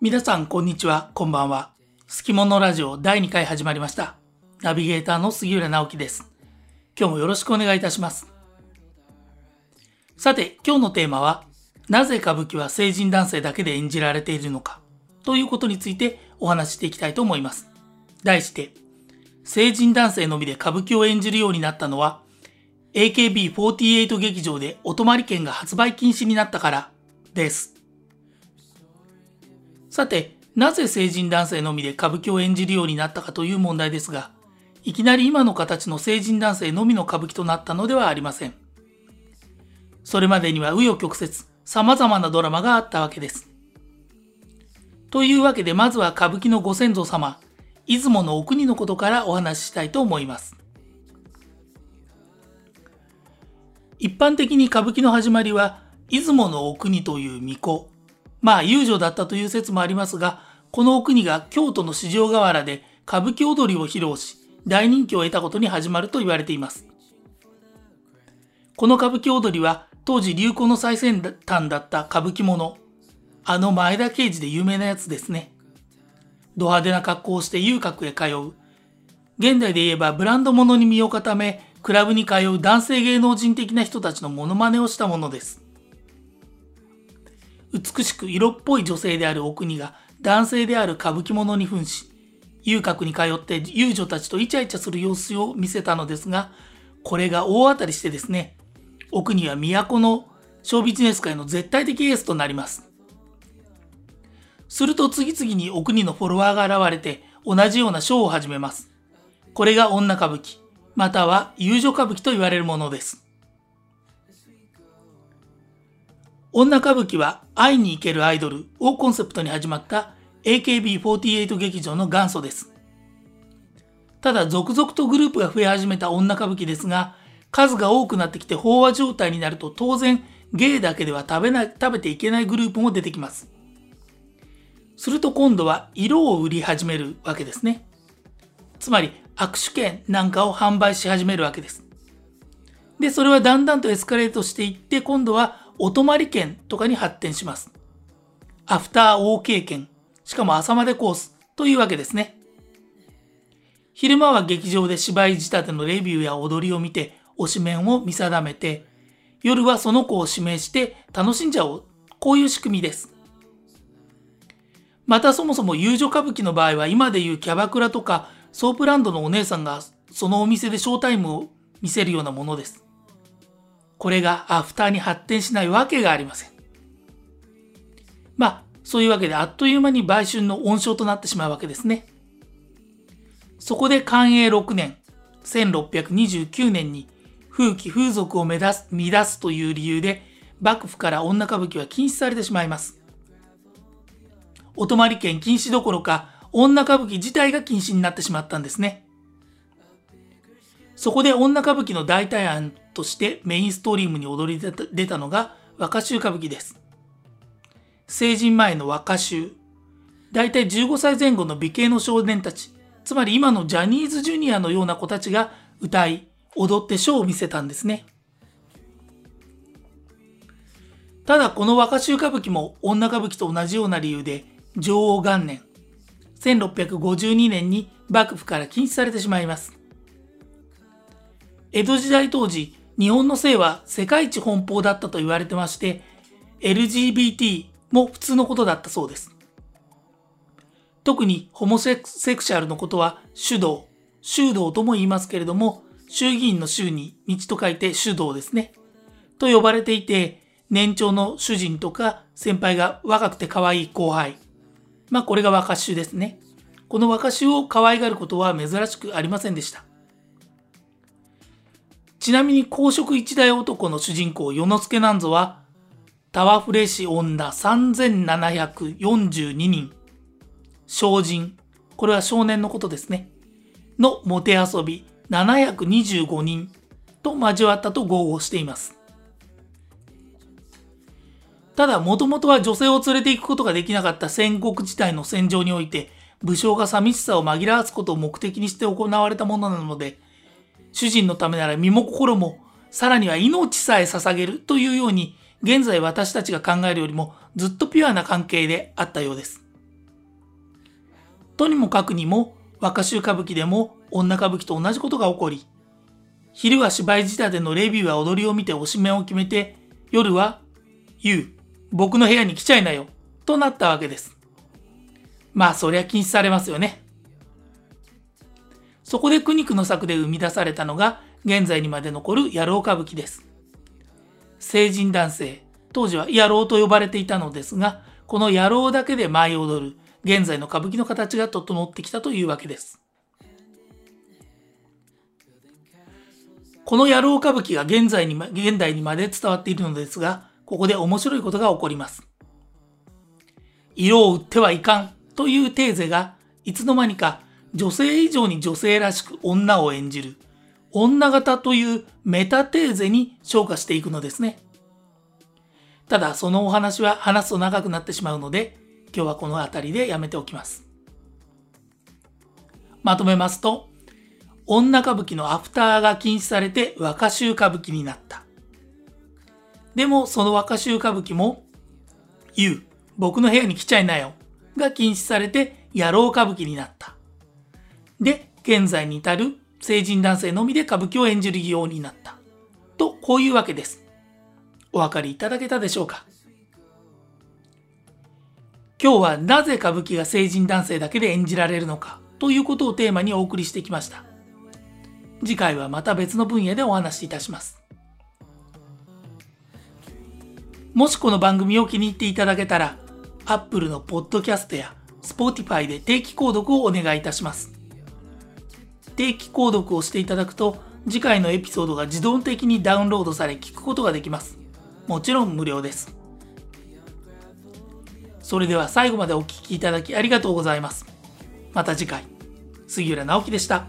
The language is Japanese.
皆さん、こんにちは、こんばんは。すきものラジオ第2回始まりました。ナビゲーターの杉浦直樹です。今日もよろしくお願いいたします。さて、今日のテーマは、なぜ歌舞伎は成人男性だけで演じられているのか、ということについてお話ししていきたいと思います。題して、成人男性のみで歌舞伎を演じるようになったのは、AKB48 劇場でお泊まり券が発売禁止になったからです。さて、なぜ成人男性のみで歌舞伎を演じるようになったかという問題ですが、いきなり今の形の成人男性のみの歌舞伎となったのではありません。それまでには紆余曲折、様々なドラマがあったわけです。というわけでまずは歌舞伎のご先祖様、出雲のお国のことからお話ししたいと思います。一般的に歌舞伎の始まりは、出雲のお国という巫女、まあ遊女だったという説もありますが、このお国が京都の四条河原で歌舞伎踊りを披露し、大人気を得たことに始まると言われています。この歌舞伎踊りは、当時流行の最先端だった歌舞伎もの、あの前田慶次で有名なやつですね。ド派手な格好をして遊郭へ通う。現代で言えばブランド物に身を固め、クラブに通う男性芸能人的な人たちのモノマネをしたものです。美しく色っぽい女性であるお国が男性である歌舞伎者に扮し、遊郭に通って遊女たちとイチャイチャする様子を見せたのですが、これが大当たりしてですね、お国は都のショービジネス界の絶対的エースとなります。すると次々にお国のフォロワーが現れて同じようなショーを始めます。これが女歌舞伎、または遊女歌舞伎と言われるものです。女歌舞伎は会いに行けるアイドルをコンセプトに始まった AKB48 劇場の元祖です。ただ続々とグループが増え始めた女歌舞伎ですが、数が多くなってきて飽和状態になると当然芸だけでは食べない、食べていけないグループも出てきます。すると今度は色を売り始めるわけですね。つまり握手券なんかを販売し始めるわけです。で、それはだんだんとエスカレートしていって今度はお泊り券とかに発展します。アフター OK 券、しかも朝までコースというわけですね。昼間は劇場で芝居仕立てのレビューや踊りを見て推し面を見定めて、夜はその子を指名して楽しんじゃおう。こういう仕組みです。またそもそも遊女歌舞伎の場合は今でいうキャバクラとかソープランドのお姉さんがそのお店でショータイムを見せるようなものです。これがアフターに発展しないわけがありません。まあ、そういうわけであっという間に売春の温床となってしまうわけですね。そこで寛永6年、1629年に風紀風俗を目指す乱すという理由で幕府から女歌舞伎は禁止されてしまいます。お泊り券禁止どころか女歌舞伎自体が禁止になってしまったんですね。そこで女歌舞伎の代替案としてメインストリームに踊り出たのが若衆歌舞伎です。成人前の若衆、大体15歳前後の美形の少年たち、つまり今のジャニーズジュニアのような子たちが歌い、踊ってショーを見せたんですね。ただこの若衆歌舞伎も女歌舞伎と同じような理由で女王元年、1652年に幕府から禁止されてしまいます。江戸時代当時、日本の性は世界一奔放だったと言われてまして、LGBT も普通のことだったそうです。特にホモセクシャルのことは主導、修道とも言いますけれども、衆議院の衆に道と書いて主導ですね。と呼ばれていて、年長の主人とか先輩が若くて可愛い後輩。まあこれが若衆ですね。この若衆を可愛がることは珍しくありませんでした。ちなみに公職一代男の主人公、与之助なんぞは、タワフレシ女3742人、少人、これは少年のことですね、のモテ遊び725人と交わったと豪語しています。ただ、もともとは女性を連れて行くことができなかった戦国時代の戦場において、武将が寂しさを紛らわすことを目的にして行われたものなので、主人のためなら身も心もさらには命さえ捧げるというように、現在私たちが考えるよりもずっとピュアな関係であったようです。とにもかくにも、若衆歌舞伎でも女歌舞伎と同じことが起こり、昼は芝居仕立てのレビューは踊りを見ておしめを決めて、夜は、ゆう、僕の部屋に来ちゃいなよ、となったわけです。まあそりゃ禁止されますよね。そこで苦肉の策で生み出されたのが現在にまで残る野郎歌舞伎です。成人男性、当時は野郎と呼ばれていたのですが、この野郎だけで舞い踊る現在の歌舞伎の形が整ってきたというわけです。この野郎歌舞伎が現在に、現代にまで伝わっているのですが、ここで面白いことが起こります。色を売ってはいかんというテーゼが、いつの間にか女性以上に女性らしく女を演じる女型というメタテーゼに昇華していくのですね。ただそのお話は話すと長くなってしまうので今日はこの辺りでやめておきます。まとめますと女歌舞伎のアフターが禁止されて若衆歌舞伎になった。でもその若衆歌舞伎も言う僕の部屋に来ちゃいなよが禁止されて野郎歌舞伎になった。で、現在に至る成人男性のみで歌舞伎を演じるようになった。と、こういうわけです。お分かりいただけたでしょうか？今日はなぜ歌舞伎が成人男性だけで演じられるのかということをテーマにお送りしてきました。次回はまた別の分野でお話しいたします。もしこの番組を気に入っていただけたら、Apple のポッドキャストや Spotify で定期購読をお願いいたします。定期購読をしていただくと次回のエピソードが自動的にダウンロードされ聞くことができます。もちろん無料です。それでは最後までお聴きいただきありがとうございます。また次回、杉浦直樹でした。